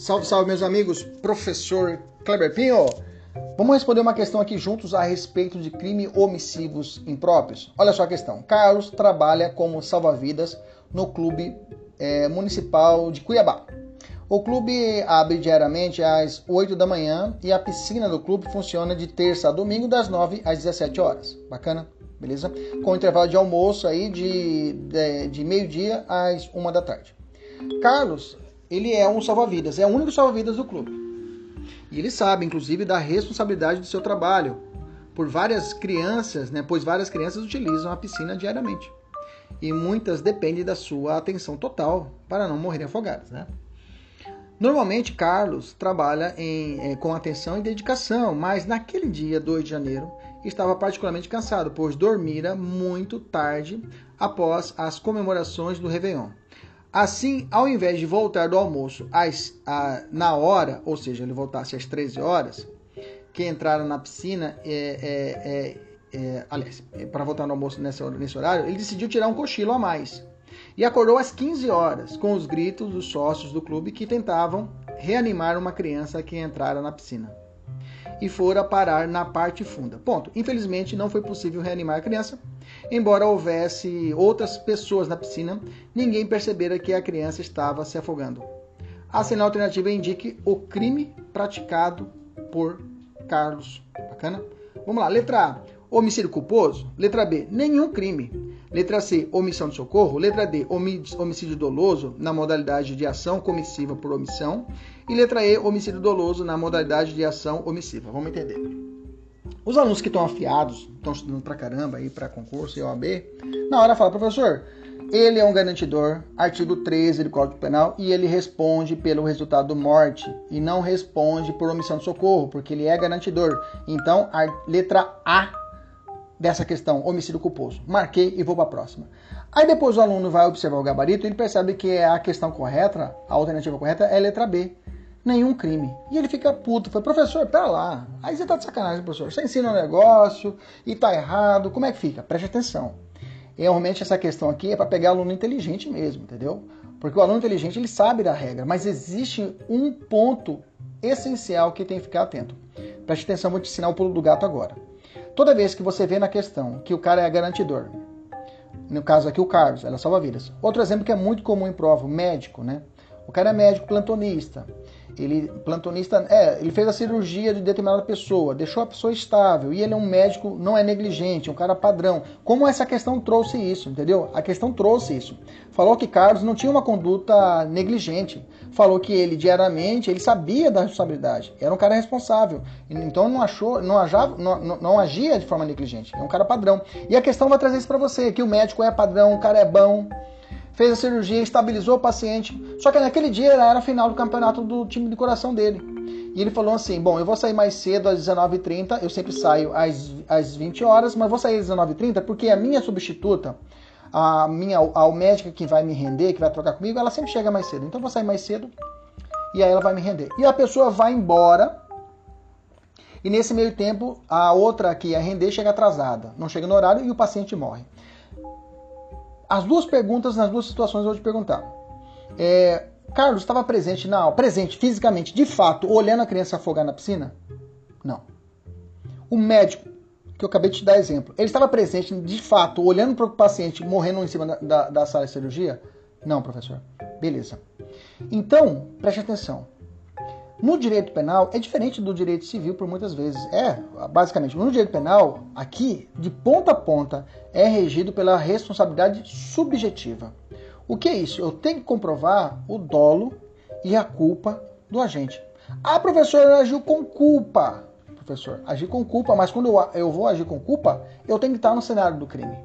Salve, salve, meus amigos, professor Kleber Pinho. Vamos responder uma questão aqui juntos a respeito de crime homicídios impróprios. Olha só a questão. Carlos trabalha como salva-vidas no clube é, municipal de Cuiabá. O clube abre diariamente às 8 da manhã e a piscina do clube funciona de terça a domingo das 9 às 17 horas. Bacana? Beleza? Com intervalo de almoço aí de, de, de meio-dia às 1 da tarde. Carlos, ele é um salva-vidas, é o único salva-vidas do clube. E ele sabe, inclusive, da responsabilidade do seu trabalho por várias crianças, né? Pois várias crianças utilizam a piscina diariamente. E muitas dependem da sua atenção total para não morrerem afogadas, né? Normalmente, Carlos trabalha em, é, com atenção e dedicação, mas naquele dia, 2 de janeiro, estava particularmente cansado, pois dormira muito tarde após as comemorações do Réveillon. Assim, ao invés de voltar do almoço às, a, na hora, ou seja, ele voltasse às 13 horas, que entraram na piscina, é, é, é, é aliás, é, para voltar no almoço nesse, nesse horário, ele decidiu tirar um cochilo a mais. E acordou às 15 horas com os gritos dos sócios do clube que tentavam reanimar uma criança que entrara na piscina e fora parar na parte funda. Ponto. Infelizmente não foi possível reanimar a criança. Embora houvesse outras pessoas na piscina, ninguém percebera que a criança estava se afogando. A cena alternativa indique o crime praticado por Carlos. Bacana? Vamos lá. Letra A. Homicídio culposo. Letra B. Nenhum crime. Letra C, omissão de socorro. Letra D, homicídio doloso na modalidade de ação comissiva por omissão. E letra E, homicídio doloso na modalidade de ação omissiva. Vamos entender. Os alunos que estão afiados, estão estudando pra caramba aí para concurso e OAB, na hora fala, professor, ele é um garantidor, artigo 13 do Código Penal, e ele responde pelo resultado morte e não responde por omissão de socorro, porque ele é garantidor. Então, a letra A dessa questão, homicídio culposo. Marquei e vou para a próxima. Aí depois o aluno vai observar o gabarito e ele percebe que a questão correta, a alternativa correta é a letra B. Nenhum crime. E ele fica puto. Fala, professor, pera lá. Aí você tá de sacanagem, professor. Você ensina um negócio e tá errado. Como é que fica? Preste atenção. E, realmente essa questão aqui é para pegar aluno inteligente mesmo, entendeu? Porque o aluno inteligente ele sabe da regra, mas existe um ponto essencial que tem que ficar atento. Preste atenção, vou te ensinar o pulo do gato agora. Toda vez que você vê na questão que o cara é garantidor, no caso aqui o Carlos, ela salva vidas. Outro exemplo que é muito comum em prova, médico, né? O cara é médico plantonista. Ele plantonista, é, ele fez a cirurgia de determinada pessoa, deixou a pessoa estável e ele é um médico, não é negligente, é um cara padrão. Como essa questão trouxe isso, entendeu? A questão trouxe isso. Falou que Carlos não tinha uma conduta negligente. Falou que ele diariamente ele sabia da responsabilidade, era um cara responsável. Então não achou, não, ajava, não, não, não agia de forma negligente. É um cara padrão. E a questão vai trazer isso para você, que o médico é padrão, o cara é bom, fez a cirurgia, estabilizou o paciente. Só que naquele dia era a final do campeonato do time de coração dele. E ele falou assim: Bom, eu vou sair mais cedo às 19h30, eu sempre saio às, às 20 horas, mas vou sair às 19h30 porque a minha substituta, a minha a médica que vai me render, que vai trocar comigo, ela sempre chega mais cedo. Então eu vou sair mais cedo e aí ela vai me render. E a pessoa vai embora. E nesse meio tempo, a outra que ia render chega atrasada, não chega no horário e o paciente morre. As duas perguntas nas duas situações eu vou te perguntar. É, Carlos estava presente na presente fisicamente, de fato, olhando a criança afogar na piscina? Não. O médico, que eu acabei de te dar exemplo, ele estava presente de fato, olhando para o paciente morrendo em cima da, da, da sala de cirurgia? Não, professor. Beleza. Então, preste atenção. No direito penal é diferente do direito civil por muitas vezes. É, basicamente, no direito penal, aqui, de ponta a ponta, é regido pela responsabilidade subjetiva. O que é isso? Eu tenho que comprovar o dolo e a culpa do agente. Ah, professor, agiu com culpa. Professor, agir com culpa, mas quando eu vou agir com culpa, eu tenho que estar no cenário do crime.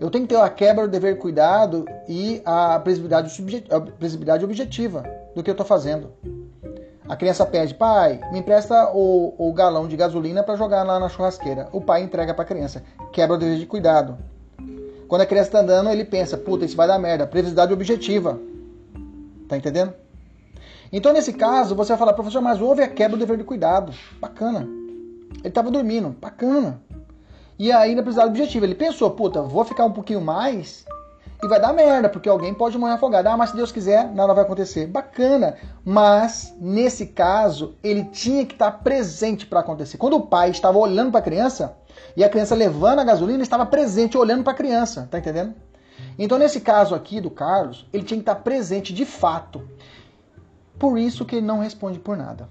Eu tenho que ter a quebra do dever cuidado e a previsibilidade objetiva do que eu estou fazendo. A criança pede, pai, me empresta o, o galão de gasolina para jogar lá na churrasqueira. O pai entrega para a criança. Quebra o dever de cuidado. Quando a criança está andando, ele pensa, puta, isso vai dar merda. Previsibilidade objetiva. Tá entendendo? Então, nesse caso, você vai falar, professor, mas houve a quebra do dever de cuidado. Bacana. Ele estava dormindo. Bacana. E aí, na previsibilidade objetiva, ele pensou, puta, vou ficar um pouquinho mais e vai dar merda, porque alguém pode morrer afogado. Ah, mas se Deus quiser, nada vai acontecer. Bacana. Mas, nesse caso, ele tinha que estar presente para acontecer. Quando o pai estava olhando para a criança, e a criança levando a gasolina, estava presente olhando para a criança. Tá entendendo? Então, nesse caso aqui do Carlos, ele tinha que estar presente de fato. Por isso que ele não responde por nada.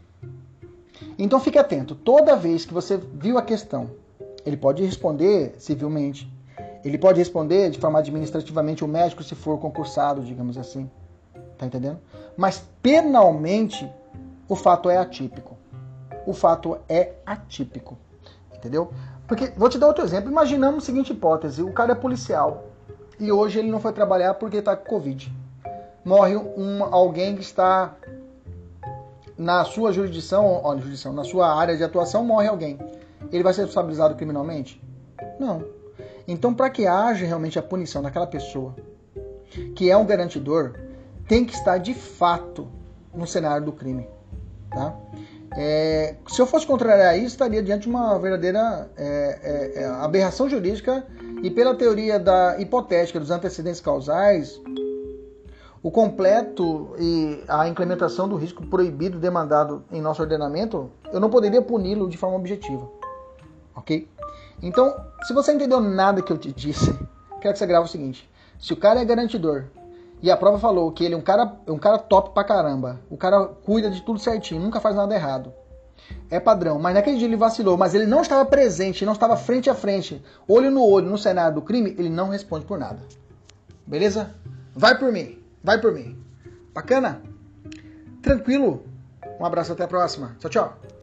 Então, fique atento. Toda vez que você viu a questão, ele pode responder civilmente, ele pode responder de forma administrativamente o médico se for concursado, digamos assim. Tá entendendo? Mas penalmente o fato é atípico. O fato é atípico. Entendeu? Porque vou te dar outro exemplo. Imaginamos a seguinte hipótese: o cara é policial e hoje ele não foi trabalhar porque está com Covid. Morre um, alguém que está na sua jurisdição, ó, jurisdição, na sua área de atuação, morre alguém. Ele vai ser responsabilizado criminalmente? Não. Então, para que haja realmente a punição daquela pessoa que é um garantidor, tem que estar de fato no cenário do crime. Tá? É, se eu fosse contrariar isso, estaria diante de uma verdadeira é, é, é aberração jurídica e pela teoria da hipotética dos antecedentes causais, o completo e a implementação do risco proibido demandado em nosso ordenamento, eu não poderia puni-lo de forma objetiva. Ok? Então, se você entendeu nada que eu te disse, quero que você grave o seguinte: se o cara é garantidor e a prova falou que ele é um cara, um cara top pra caramba, o cara cuida de tudo certinho, nunca faz nada errado. É padrão, mas naquele dia ele vacilou, mas ele não estava presente, não estava frente a frente, olho no olho, no cenário do crime, ele não responde por nada. Beleza? Vai por mim, vai por mim. Bacana? Tranquilo? Um abraço, até a próxima. Tchau, tchau.